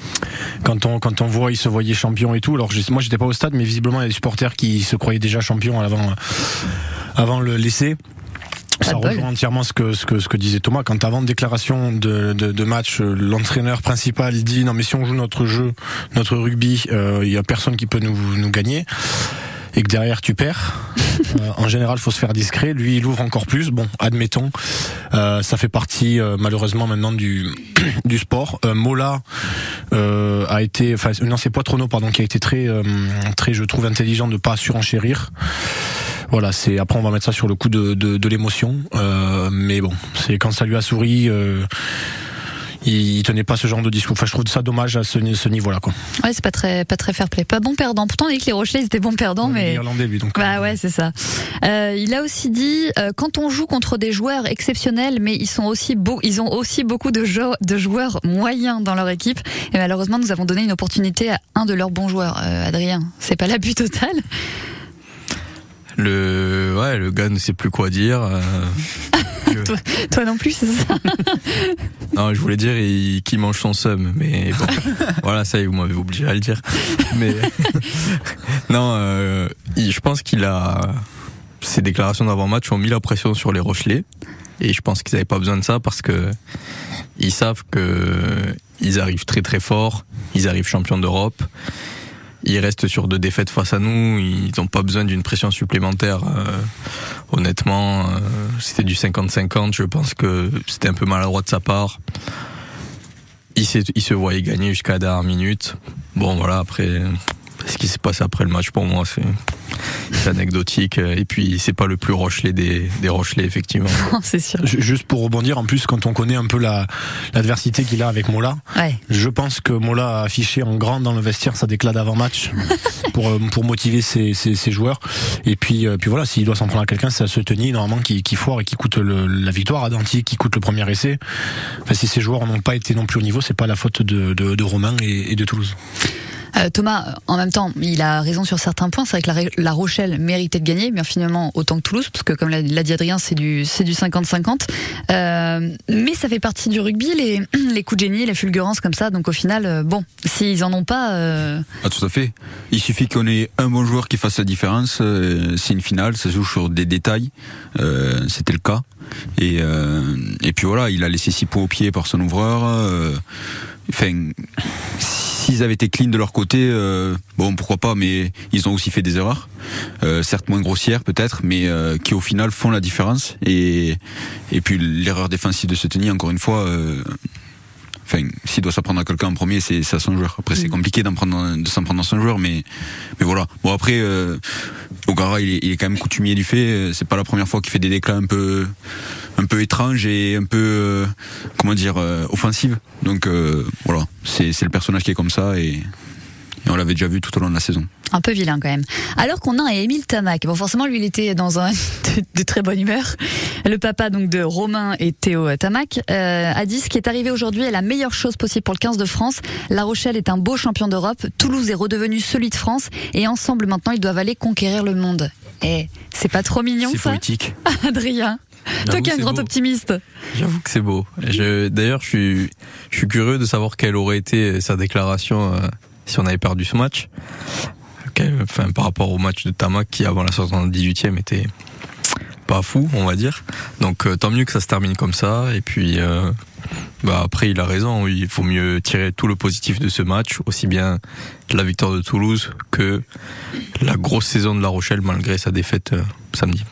Speaker 3: quand on quand on voit, il se voyait champion et tout. Alors moi, j'étais pas au stade, mais visiblement, il y a des supporters qui se croyaient déjà champions avant avant le laisser. Ça rejoint entièrement ce que, ce, que, ce que disait Thomas. Quand avant de déclaration de, de, de match, euh, l'entraîneur principal dit non mais si on joue notre jeu, notre rugby, euh, il y a personne qui peut nous, nous gagner et que derrière tu perds. Euh, en général, faut se faire discret. Lui, il ouvre encore plus. Bon, admettons, euh, ça fait partie euh, malheureusement maintenant du du sport. Mola euh, a été, enfin non, c'est Poitrono pardon, qui a été très euh, très, je trouve intelligent de pas surenchérir. Voilà, c'est après on va mettre ça sur le coup de de, de l'émotion. Euh, mais bon, c'est quand ça lui a souri. Euh, il, il tenait pas ce genre de discours. Enfin, je trouve ça dommage à ce, ce niveau-là, quoi.
Speaker 1: Ouais, c'est pas très, pas très fair play. Pas bon perdant. Pourtant, on dit que les Rochelais, ils étaient bons perdants, mais.
Speaker 3: irlandais, lui, donc.
Speaker 1: Bah ouais, c'est ça. Euh, il a aussi dit euh, quand on joue contre des joueurs exceptionnels, mais ils sont aussi beaux, ils ont aussi beaucoup de, jo- de joueurs moyens dans leur équipe. Et malheureusement, nous avons donné une opportunité à un de leurs bons joueurs, euh, Adrien. C'est pas l'abus total.
Speaker 4: Le, ouais, le gars ne sait plus quoi dire.
Speaker 1: toi, toi non plus, c'est ça.
Speaker 4: non, je voulais dire il- qu'il mange son seum, mais bon, voilà, ça y est, vous m'avez obligé à le dire. Mais non, euh, il- je pense qu'il a ses déclarations d'avant-match ont mis la pression sur les Rochelais, et je pense qu'ils n'avaient pas besoin de ça parce que ils savent que ils arrivent très très fort, ils arrivent champions d'Europe. Ils restent sur deux défaites face à nous. Ils n'ont pas besoin d'une pression supplémentaire. Euh, honnêtement, euh, c'était du 50-50. Je pense que c'était un peu maladroit de sa part. Il, il se voyait gagner jusqu'à la dernière minute. Bon, voilà, après, ce qui s'est passé après le match, pour moi, c'est c'est anecdotique. Et puis, c'est pas le plus Rochelet des, des Rochelais, effectivement.
Speaker 1: c'est sûr.
Speaker 3: Ju- Juste pour rebondir, en plus, quand on connaît un peu la l'adversité qu'il a avec Mola,
Speaker 1: Ouais.
Speaker 3: je pense que Mola a affiché en grand dans le vestiaire sa déclat d'avant-match pour euh, pour motiver ses, ses, ses joueurs. Et puis euh, puis voilà, s'il doit s'en prendre à quelqu'un, c'est à ce tenir normalement qui, qui foire et qui coûte le- la victoire à Danty, qui coûte le premier essai. Enfin, si ces joueurs n'ont pas été non plus au niveau, c'est pas la faute de, de, de Romain et, et de Toulouse.
Speaker 1: Euh, Thomas, en même temps, il a raison sur certains points. C'est vrai que la, Rochelle méritait de gagner, mais finalement autant que Toulouse, parce que comme l'a dit Adrien, c'est du c'est du 50-50. Euh, mais ça fait partie du rugby, les les coups de génie, les fulgurances comme ça. Donc au final, euh, bon, s'ils en ont pas, euh,
Speaker 5: Ah, tout à fait. Il suffit qu'on ait un bon joueur qui fasse la différence. euh, c'est une finale, ça se joue sur des détails. Euh, C'était le cas. Et, et puis voilà, il a laissé six points au pied par son ouvreur. Enfin, s'ils avaient été clean de leur côté, euh, bon, pourquoi pas, mais ils ont aussi fait des erreurs. Euh, certes moins grossières peut-être, mais euh, qui au final font la différence. Et, et puis l'erreur défensive de se tenir, encore une fois, euh, Enfin, s'il doit s'en prendre à quelqu'un en premier, c'est à son joueur. Après, c'est compliqué d'en prendre, de s'en prendre à son joueur, mais, mais voilà. Bon, après, euh, Ogara, il est, il est quand même coutumier du fait. Euh, C'est pas la première fois qu'il fait des déclats un peu, un peu étranges et un peu, euh, comment dire, euh, offensives. Donc, euh, voilà. C'est c'est le personnage qui est comme ça et, et on l'avait déjà vu tout au long de la saison.
Speaker 1: un peu vilain quand même. Alors qu'on a Émile Tamac. Bon, forcément, lui, il était dans un de, de très bonne humeur. Le papa donc de Romain et Théo Tamac euh, a dit ce qui est arrivé aujourd'hui est la meilleure chose possible pour le 15 de France. La Rochelle est un beau champion d'Europe. Toulouse est redevenu celui de France et ensemble maintenant ils doivent aller conquérir le monde. Et c'est pas trop mignon
Speaker 4: C'est
Speaker 1: ça,
Speaker 4: poétique.
Speaker 1: Adrien. Toi qui es un grand
Speaker 4: beau.
Speaker 1: optimiste.
Speaker 4: J'avoue que c'est beau. D'ailleurs, je suis, je suis curieux de savoir quelle aurait été sa déclaration euh, si on avait perdu ce match. Enfin, par rapport au match de Tamac qui, avant la 78e, était pas fou, on va dire. Donc, euh, tant mieux que ça se termine comme ça. Et puis, euh, bah, après, il a raison. Il faut mieux tirer tout le positif de ce match, aussi bien la victoire de Toulouse que la grosse saison de La Rochelle, malgré sa défaite euh, samedi.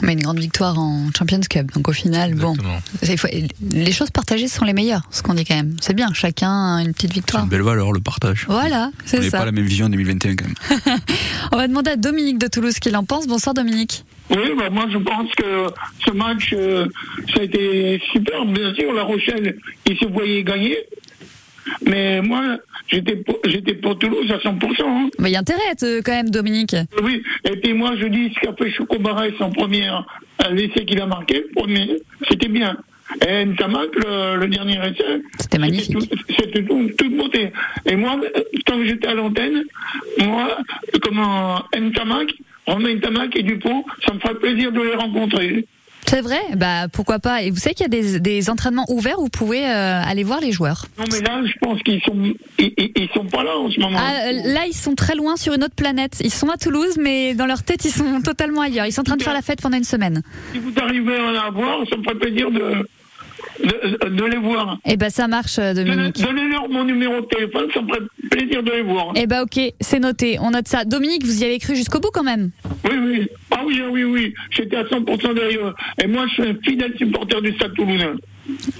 Speaker 1: Mais une grande victoire en Champions Cup. Donc au final, bon, il les choses partagées sont les meilleures. Ce qu'on dit quand même. C'est bien. Chacun a une petite victoire.
Speaker 4: Une belle valeur, le partage.
Speaker 1: Voilà,
Speaker 5: On
Speaker 1: c'est
Speaker 5: n'avait
Speaker 1: ça.
Speaker 5: pas la même vision en 2021 quand même.
Speaker 1: On va demander à Dominique de Toulouse ce qu'il en pense. Bonsoir Dominique.
Speaker 14: Oui, bah, moi je pense que ce match, euh, ça a été super. Bien sûr, La Rochelle, ils se voyaient gagner. Mais moi, j'étais pour, j'étais pour Toulouse à 100%. hein.
Speaker 1: Mais il y a intérêt euh, quand même, Dominique.
Speaker 14: Oui, et puis moi je dis ce qu'a fait Choco Barres en première, euh, l'essai qu'il a marqué, premier, c'était bien. Et Ntamak, le, le dernier essai,
Speaker 1: c'était magnifique.
Speaker 14: C'était tout, toute beauté. Et moi, euh, tant que j'étais à l'antenne, moi, comment Ntamak, Romain Ntamak et Dupont, ça me ferait plaisir de les rencontrer.
Speaker 1: C'est vrai Bah pourquoi pas. Et vous savez qu'il y a des, des entraînements ouverts où vous pouvez euh, aller voir les joueurs.
Speaker 14: Non, mais là, je pense qu'ils sont, ils, sont pas là en ce moment.
Speaker 1: Ah, euh, là, ils sont très loin sur une autre planète. Ils sont à Toulouse, mais dans leur tête, ils sont totalement ailleurs. Ils sont en train de faire la fête pendant une semaine.
Speaker 14: Si vous arrivez à la voir, ça me ferait plaisir de, de, de les voir.
Speaker 1: Eh ben ça marche, euh, Dominique.
Speaker 14: Donnez-leur mon numéro de téléphone, ça me ferait plaisir de les voir.
Speaker 1: Eh ben ok, c'est noté. On note ça. Dominique, vous y avez cru jusqu'au bout quand même?
Speaker 14: Oui, oui. Ah oui, ah oui, oui. J'étais à 100% derrière. Et moi, je suis un fidèle supporter du Stade Toulousain.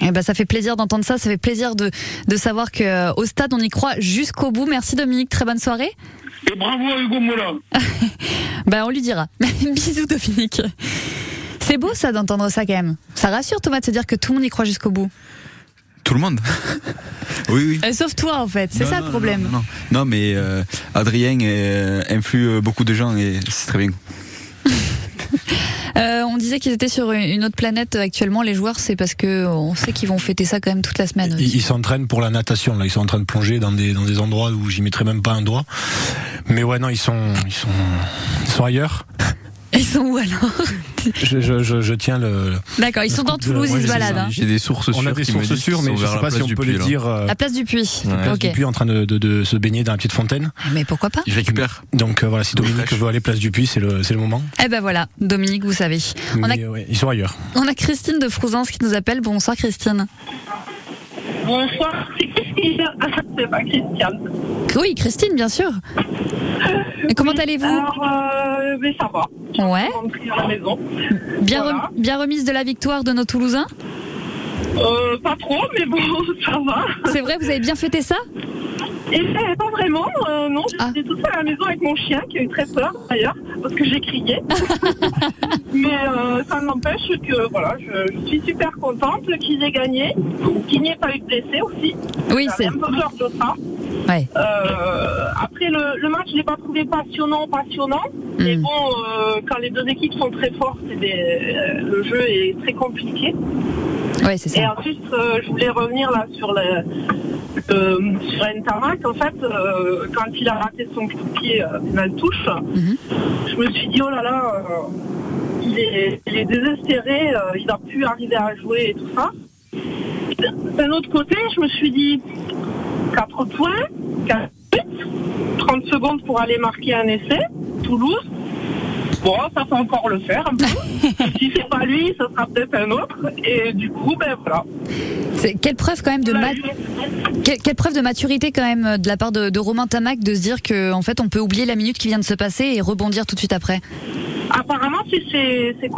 Speaker 1: Eh ben ça fait plaisir d'entendre ça. Ça fait plaisir de, de savoir que euh, au stade on y croit jusqu'au bout. Merci Dominique. Très bonne soirée.
Speaker 14: Et bravo à Hugo Mola.
Speaker 1: Ben on lui dira. Bisous Dominique. C'est beau ça d'entendre ça quand même. Ça rassure Thomas de se dire que tout le monde y croit jusqu'au bout.
Speaker 5: Tout le monde. oui, oui.
Speaker 1: Euh, Sauf toi en fait. C'est
Speaker 5: Non,
Speaker 1: ça
Speaker 5: non,
Speaker 1: le problème.
Speaker 5: Non, non, non, mais euh, Adrien euh, influe beaucoup de gens et c'est très bien.
Speaker 1: Euh, on disait qu'ils étaient sur une autre planète actuellement. Les joueurs, c'est parce que on sait qu'ils vont fêter ça quand même toute la semaine.
Speaker 3: Ils ils s'entraînent pour la natation. Là, ils sont en train de plonger dans des dans des endroits où j'y mettrais même pas un doigt. Mais ouais, non, ils sont ils sont ils sont ailleurs.
Speaker 1: Ils sont où alors
Speaker 3: Je, je, je, je tiens le.
Speaker 1: D'accord, ils sont dans Toulouse, ils se baladent. hein.
Speaker 4: J'ai des sources
Speaker 3: On a
Speaker 4: sûres
Speaker 3: des sources sûres, mais je
Speaker 4: vers
Speaker 3: sais pas si
Speaker 4: place
Speaker 3: on
Speaker 4: du
Speaker 3: peut
Speaker 4: puits,
Speaker 3: le
Speaker 4: là.
Speaker 3: dire. euh,
Speaker 1: La place du puits.
Speaker 3: la place du puits en train de, de, de se baigner dans la petite fontaine.
Speaker 1: Mais pourquoi pas
Speaker 5: Je récupère.
Speaker 3: Donc euh, voilà, si Dominique veut aller place du puits, c'est le c'est le moment.
Speaker 1: Eh ben voilà, Dominique, vous savez. On a,
Speaker 3: Mais ouais, ils sont ailleurs.
Speaker 1: on a Christine de Frouzance qui nous appelle. Bonsoir Christine.
Speaker 15: Bonsoir, c'est Christine. C'est pas Christiane.
Speaker 1: Oui, Christine, bien sûr. Et comment allez-vous
Speaker 15: Alors, euh, mais ça va.
Speaker 1: Ouais.
Speaker 15: rentrée à la maison.
Speaker 1: Bien,
Speaker 15: Voilà.
Speaker 1: rem- bien remise de la victoire de nos Toulousains
Speaker 15: Euh, pas trop, mais bon, ça va.
Speaker 1: C'est vrai, vous avez bien fêté ça?
Speaker 15: Et eh, pas vraiment, euh, non,
Speaker 1: Ah.
Speaker 15: j'étais toute seule à la maison avec mon chien qui a eu très peur d'ailleurs, parce que j'ai crié. Mais euh, ça n'empêche que voilà, je, je suis super contente qu'ils aient gagné, qu'il n'y ait pas eu de blessés aussi.
Speaker 1: Oui, c'est-
Speaker 15: un peu peur de ça.
Speaker 1: Ouais.
Speaker 15: Euh, après le, le match, je l'ai pas trouvé passionnant, passionnant. Mais bon, euh, quand les deux équipes sont très fortes, eh euh, le jeu est très compliqué.
Speaker 1: Ouais, c'est
Speaker 15: Et ensuite, euh, je voulais revenir là sur le, euh, sur Ntamak. En fait, euh, quand il a raté son coup de pied euh, pénal touche, je me suis dit oh là là, euh, il, est, il est désespéré, euh, il va plus arriver à jouer et tout ça. D'un autre côté, je me suis dit 4 points, 4 buts, 30 secondes pour aller marquer un essai, Toulouse. Bon, ça peut encore le faire si c'est pas lui, ce sera peut-être un autre. Et du coup, ben voilà.
Speaker 1: C'est- Quelle preuve quand même de quelle, quelle preuve de maturité quand même de la part de, de Romain Tamac de se dire que en fait on peut oublier la minute qui vient de se passer et rebondir tout de suite après?
Speaker 15: Apparemment, c'est ses ses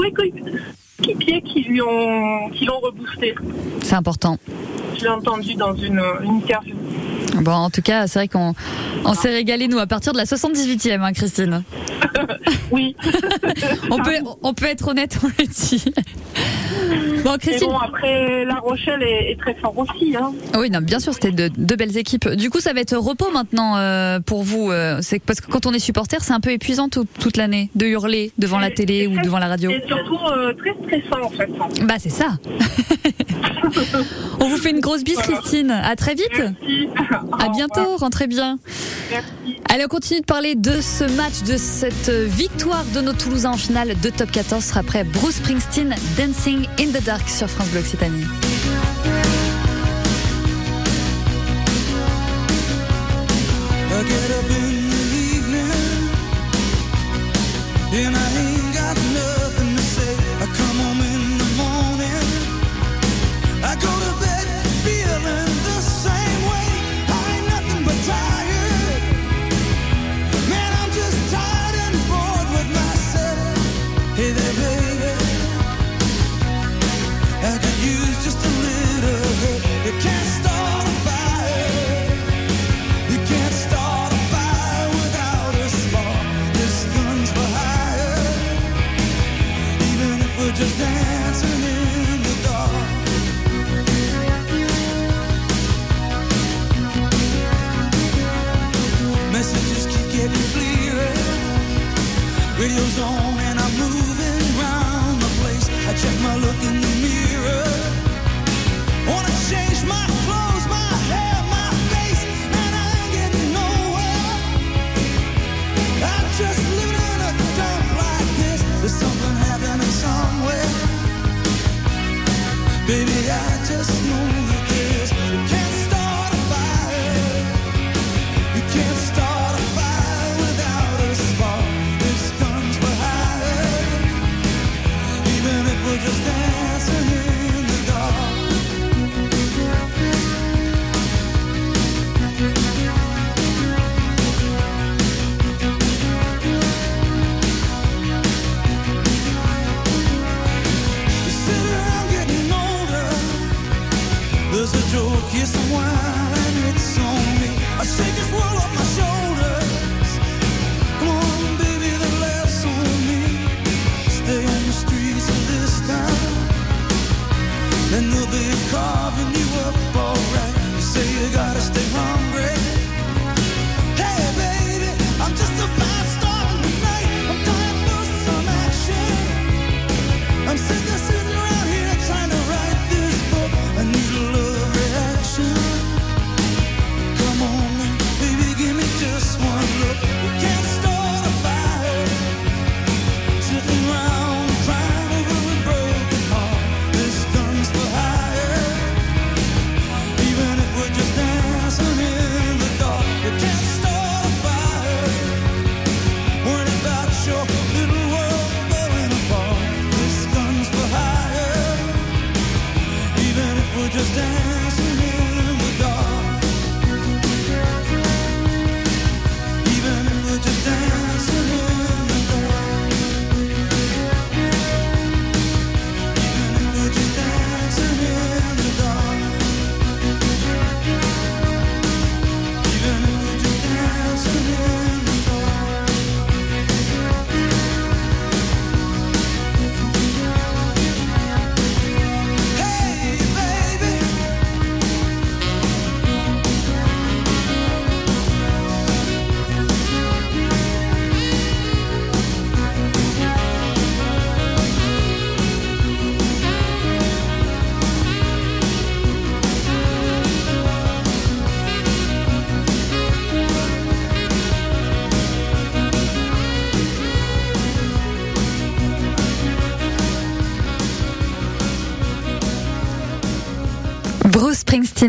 Speaker 15: qui lui ont, qui l'ont reboosté.
Speaker 1: C'est important.
Speaker 15: Je l'ai entendu dans une, une interview.
Speaker 1: Bon, en tout cas, c'est vrai qu'on on s'est régalé nous à partir de la 78e, hein, Christine.
Speaker 15: oui.
Speaker 1: on peut on peut être honnête, on le dit. Bon,
Speaker 15: Mais
Speaker 1: Christine.
Speaker 15: bon, après, La Rochelle est, est très fort aussi. Hein.
Speaker 1: Ah Oui, non, bien sûr, c'était de, deux belles équipes. Du coup, ça va être repos maintenant euh, pour vous. euh, c'est parce que quand on est supporter, c'est un peu épuisant tout- toute l'année de hurler devant la télé ou devant la radio.
Speaker 15: Et surtout euh, très stressant, en fait.
Speaker 1: Bah, c'est ça. on vous fait une grosse bise, Christine. À très vite. À bientôt. Rentrez bien. Allez, on continue de parler de ce match, de cette victoire de nos Toulousains en finale de Top 14. Ce sera après Bruce Springsteen, Dancing in the Dark sur France Bleu Occitanie.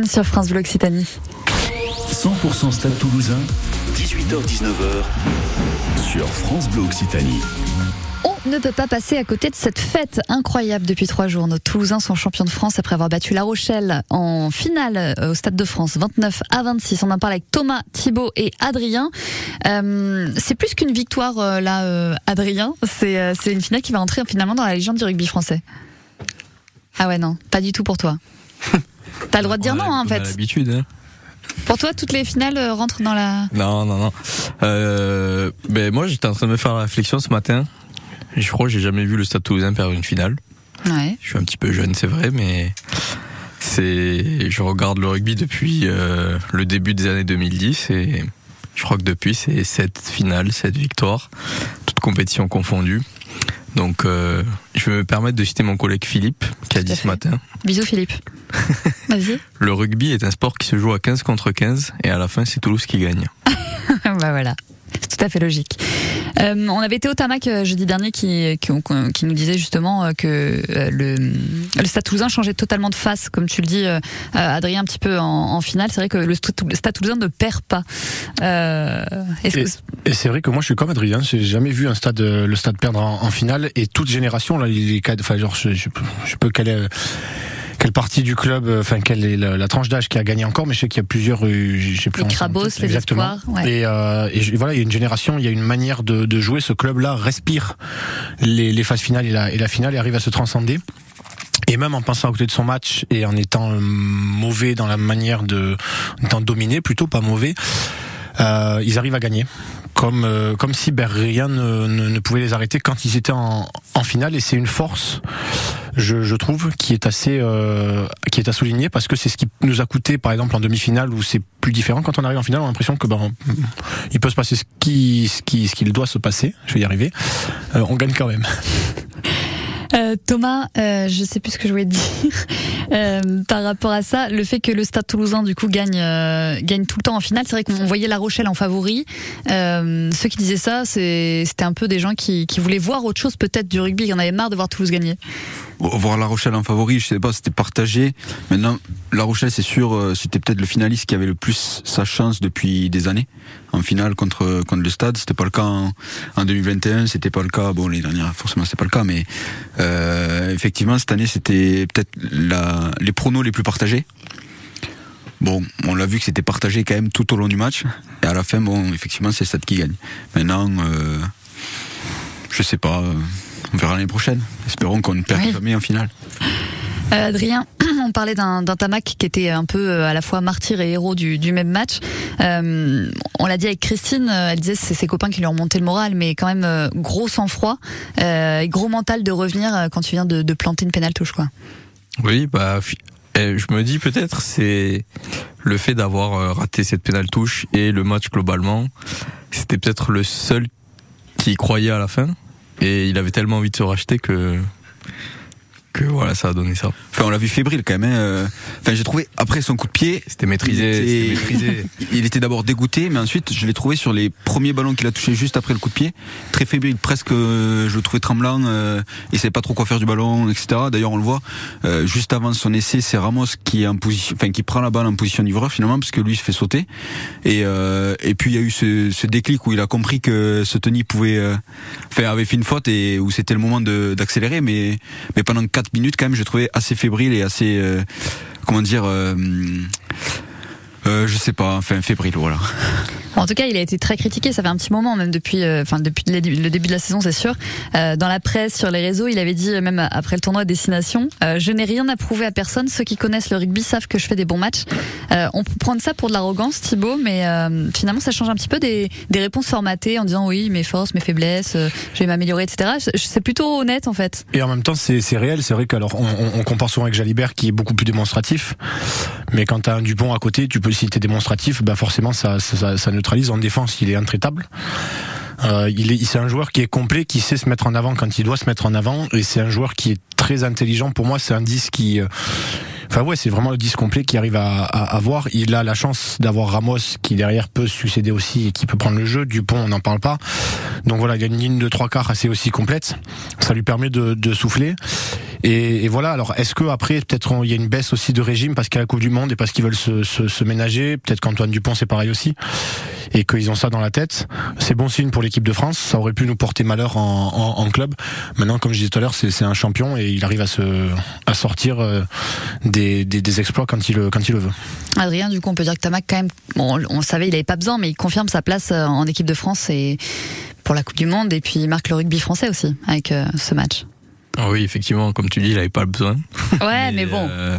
Speaker 1: Sur France Bleu Occitanie.
Speaker 11: 100% Stade Toulousain, 18h-19h sur France Bleu Occitanie.
Speaker 1: On ne peut pas passer à côté de cette fête incroyable depuis trois jours. Nos Toulousains sont champions de France après avoir battu La Rochelle en finale euh, au Stade de France, 29 à 26. On en parle avec Thomas, Thibaut et Adrien. Euh, c'est plus qu'une victoire euh, là, euh, Adrien. C'est euh, c'est une finale qui va entrer finalement dans la légende du rugby français. Ah ouais non, pas du tout pour toi. T'as le droit de dire non hein, en fait.
Speaker 4: l'habitude. Hein.
Speaker 1: Pour toi, toutes les finales euh, rentrent dans la.
Speaker 4: Non, non, non. Euh, ben moi, j'étais en train de me faire la réflexion ce matin. Je crois que j'ai jamais vu le Stade Toulousain faire une finale.
Speaker 1: Ouais.
Speaker 4: Je suis un petit peu jeune, c'est vrai, mais c'est. Je regarde le rugby depuis euh, le début des années 2010 et je crois que depuis c'est sept finales, sept victoires, toutes compétitions confondues. Donc, euh, je vais me permettre de citer mon collègue Philippe qui a dit ce matin.
Speaker 1: Bisous Philippe. Vas-y.
Speaker 4: Le rugby est un sport qui se joue à 15 contre 15 et à la fin c'est Toulouse qui gagne.
Speaker 1: bah voilà. C'est tout à fait logique. Euh, on avait Théo Tamac euh, jeudi dernier qui, qui, qui nous disait justement euh, que le, le Stade Toulousain changeait totalement de face, comme tu le dis, euh, Adrien, un petit peu en, en finale. C'est vrai que le Stade Toulousain ne perd pas. Euh,
Speaker 3: Et, c'est vrai que moi je suis comme Adrien, j'ai jamais vu un stade, le stade perdre en, en finale et toute génération là, les enfin genre je, je, peux- je peux est, quelle partie du club, euh, enfin quelle est la, la tranche d'âge qui a gagné encore, mais je sais qu'il y a plusieurs, euh, j'ai plus
Speaker 1: Les Crabos, les
Speaker 3: exactement.
Speaker 1: Ouais.
Speaker 3: Et, euh, et voilà, il y a une génération, il y a une manière de, de jouer. Ce club-là respire les, les phases finales et la, et la finale et arrive à se transcender. Et même en pensant à côté de son match et en étant mauvais dans la manière de, en étant dominé plutôt pas mauvais, euh, ils arrivent à gagner. Comme euh, comme si ben, rien ne, ne, ne pouvait les arrêter quand ils étaient en, en finale et c'est une force, je, je trouve, qui est assez euh, qui est à souligner parce que c'est ce qui nous a coûté par exemple en demi-finale où c'est plus différent quand on arrive en finale on a l'impression que ben il peut se passer ce qui ce qui ce qu'il doit se passer, je vais y arriver, Euh, on gagne quand même.
Speaker 1: Euh, Thomas, euh, je sais plus ce que je voulais te dire Euh, par rapport à ça. Le fait que le Stade Toulousain du coup gagne euh, gagne tout le temps en finale, c'est vrai qu'on voyait La Rochelle en favori. Ceux qui disaient ça, c'était un peu des gens qui, voulaient voir autre chose peut-être du rugby. Il y en avait marre de voir Toulouse gagner.
Speaker 5: Voir La Rochelle en favori, je sais pas, c'était partagé. Maintenant, La Rochelle, c'est sûr, c'était peut-être le finaliste qui avait le plus sa chance depuis des années. En finale contre contre le Stade, c'était pas le cas en, en 2021, c'était pas le cas. Bon, les dernières, forcément, c'est pas le cas, mais euh, effectivement, cette année, c'était peut-être les pronos les plus partagés. Bon, on l'a vu que c'était partagé quand même tout au long du match. Et à la fin, bon, effectivement, c'est Stade qui gagne. Maintenant, euh, je sais pas. euh, On verra l'année prochaine. Espérons qu'on ne perde
Speaker 1: Oui.
Speaker 5: jamais en finale.
Speaker 1: Euh, Adrien, on parlait d'un Tamac qui était un peu euh, à la fois martyr et héros du, même match. Euh, on l'a dit avec Christine, elle disait c'est ses copains qui lui ont monté le moral, mais quand même gros sang-froid et gros mental de revenir quand tu viens de, planter une pénale touche quoi.
Speaker 4: Oui, bah, eh, je me dis peut-être c'est le fait d'avoir raté cette pénale touche et le match globalement. C'était peut-être le seul qui croyait à la fin et il avait tellement envie de se racheter que que voilà, ça a donné ça.
Speaker 5: Enfin, on l'a vu fébrile quand même. hein, euh. Enfin, j'ai trouvé après son coup de pied.
Speaker 4: C'était maîtrisé,
Speaker 5: il était-
Speaker 4: maîtrisé.
Speaker 5: il était d'abord dégoûté, mais ensuite, je l'ai trouvé sur les premiers ballons qu'il a touché juste après le coup de pied, très fébrile, presque. euh, Je le trouvais tremblant. Euh, il savait pas trop quoi faire du ballon, etc. D'ailleurs, on le voit. euh, juste avant son essai, c'est Ramos qui est en position, enfin, qui prend la balle en position d'ivreur finalement, parce que lui se fait sauter. Et euh, et puis il y a eu ce, ce déclic où il a compris que ce Tony pouvait, euh, enfin, avait fait une faute et où c'était le moment de- d'accélérer, mais mais pendant 4 minutes quand même, j'ai trouvé assez fébrile et assez, euh, comment dire. Euh, je sais pas, enfin fébrile, voilà.
Speaker 1: En tout cas, il a été très critiqué. Ça fait un petit moment, même depuis, euh, enfin depuis le début de la saison, c'est sûr. Euh, dans la presse, sur les réseaux, il avait dit même après le tournoi de destination euh, je n'ai rien à prouver à personne. Ceux qui connaissent le rugby savent que je fais des bons matchs. Euh, on peut prendre ça pour de l'arrogance, Thibaut, mais euh, finalement, ça change un petit peu des, des réponses formatées en disant oui, mes forces, mes faiblesses, euh, je vais m'améliorer, etc. C'est plutôt honnête en fait.
Speaker 3: Et en même temps, c'est c'est réel. C'est vrai qu'alors on, on, on compare souvent avec Jalibert qui est beaucoup plus démonstratif. Mais quand t'as un Dupont à côté, tu peux si t'es démonstratif, bah forcément ça, neutralise. En défense, il est intraitable. Euh, il est, c'est un joueur qui est complet, qui sait se mettre en avant quand il doit se mettre en avant, et c'est un joueur qui est très intelligent. Pour moi, c'est un 10 qui, euh, enfin ouais, c'est vraiment le 10 complet qui arrive à, à, à voir. Il a la chance d'avoir Ramos qui derrière peut succéder aussi et qui peut prendre le jeu. Dupont, on n'en parle pas. Donc voilà, il y a une ligne de trois quarts assez aussi complète. Ça lui permet de souffler. Et, et voilà. Alors, est-ce que après, peut-être, il y a une baisse aussi de régime parce qu'il y a la Coupe du Monde et parce qu'ils veulent se, se, se ménager? Peut-être qu'Antoine Dupont, c'est pareil aussi, et qu'ils ont ça dans la tête. C'est bon signe pour l'équipe de France. Ça aurait pu nous porter malheur en, en, en club. Maintenant, comme je disais tout à l'heure, c'est un champion et il arrive à se à sortir euh, des, des, des exploits quand il quand il le veut.
Speaker 1: Adrien, du coup, on peut dire que Tamac, quand même, bon, on le savait, il avait pas besoin, mais il confirme sa place euh, en équipe de France et pour la Coupe du Monde, et puis il marque le rugby français aussi avec euh, ce match.
Speaker 4: Ah oui, effectivement, comme tu dis, il avait pas le besoin.
Speaker 1: Ouais, mais, bon.
Speaker 4: Euh,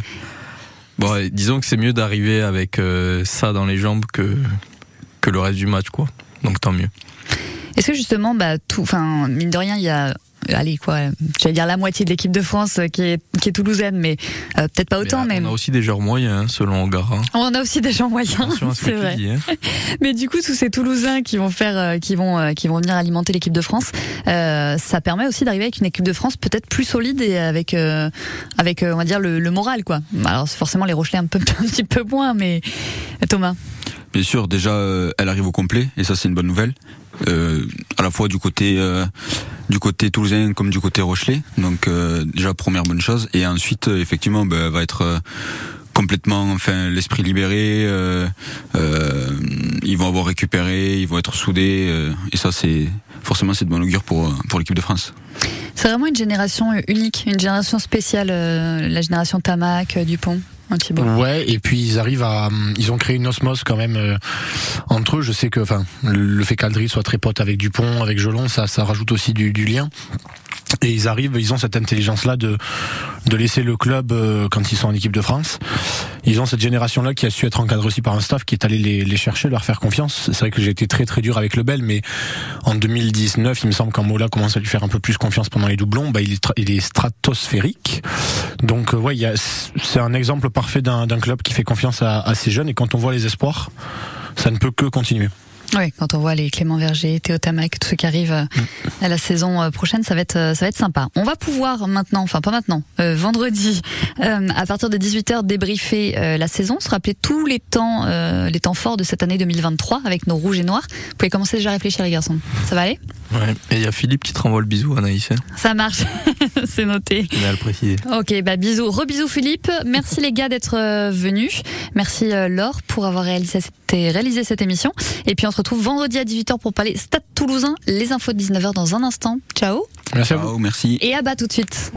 Speaker 4: bon, disons que c'est mieux d'arriver avec euh, ça dans les jambes que que le reste du match, quoi. Donc tant mieux.
Speaker 1: Est-ce que justement, bah, tout, enfin, mine de rien, il y a, allez quoi, j'allais dire la moitié de l'équipe de France qui est, qui est toulousaine, mais euh, peut-être pas autant, mais,
Speaker 4: On a aussi des joueurs moyens, hein, selon Ogara.
Speaker 1: on a aussi des gens moyens,
Speaker 4: ce
Speaker 1: c'est
Speaker 4: tu
Speaker 1: vrai.
Speaker 4: dis, hein.
Speaker 1: Mais du coup, tous ces Toulousains qui vont faire, euh, qui vont, euh, qui vont venir alimenter l'équipe de France, euh, ça permet aussi d'arriver avec une équipe de France peut-être plus solide et avec, euh, avec, euh, on va dire le, le moral, quoi. Alors c'est forcément les Rochelais un peu, un petit peu moins, mais Thomas.
Speaker 5: Bien sûr, déjà, euh, elle arrive au complet, et ça, c'est une bonne nouvelle. Euh, à la fois du côté euh, du côté toulousain comme du côté rochelais. Donc euh, déjà première bonne chose. Et ensuite, effectivement, ben, elle va être complètement, enfin, l'esprit libéré. ils vont avoir récupéré, ils vont être soudés. et ça, c'est forcément c'est de bon augure pour pour l'équipe de France.
Speaker 1: C'est vraiment une génération unique, une génération spéciale, la génération Tamac, Dupont.
Speaker 3: Ouais, et puis ils arrivent à, ils ont créé une osmose quand même euh, entre eux. Je sais que, enfin, le, fait qu'Aldry soit très pote avec Dupont, avec Jolon, ça, ça rajoute aussi du lien. Et ils arrivent, ils ont cette intelligence-là de de laisser le club euh, quand ils sont en équipe de France. Ils ont cette génération-là qui a su être encadrée aussi par un staff qui est allé les, les chercher, leur faire confiance. C'est vrai que j'ai été très très dur avec Lebel, mais en 2019, il me semble qu'en Mola commence à lui faire un peu plus confiance pendant les doublons. Bah, il est, il est stratosphérique. Donc euh, c'est un exemple parfait d'un club qui fait confiance à ses jeunes. Et quand on voit les espoirs, ça ne peut que continuer.
Speaker 1: Oui, quand on voit les Clément Verger, Théo Tamac, tous ceux qui arrivent euh, à la saison euh, prochaine, ça va être euh, ça va être sympa. On va pouvoir maintenant, enfin pas maintenant, euh, vendredi, euh, à partir de 18h débriefer euh, la saison, se rappeler tous les temps les temps forts de cette année 2023 avec nos rouges et noirs. Vous pouvez commencer déjà à réfléchir les garçons. Ça va aller?
Speaker 4: Ouais. Et il y a Philippe qui te renvoie le bisou, Anaïs. Hein.
Speaker 1: Ça marche, c'est noté.
Speaker 4: Tenais à le préciser.
Speaker 1: Ok, bah bisous, rebisous Philippe. Merci les gars d'être euh, venus. Merci euh, Laure pour avoir réalisé cette, réalisé cette émission. Et puis on se retrouve vendredi à 18h pour parler Stade Toulousain. Les infos de 19h dans un instant. Ciao.
Speaker 3: Merci
Speaker 5: à vous. Merci.
Speaker 1: Et à bas tout de suite.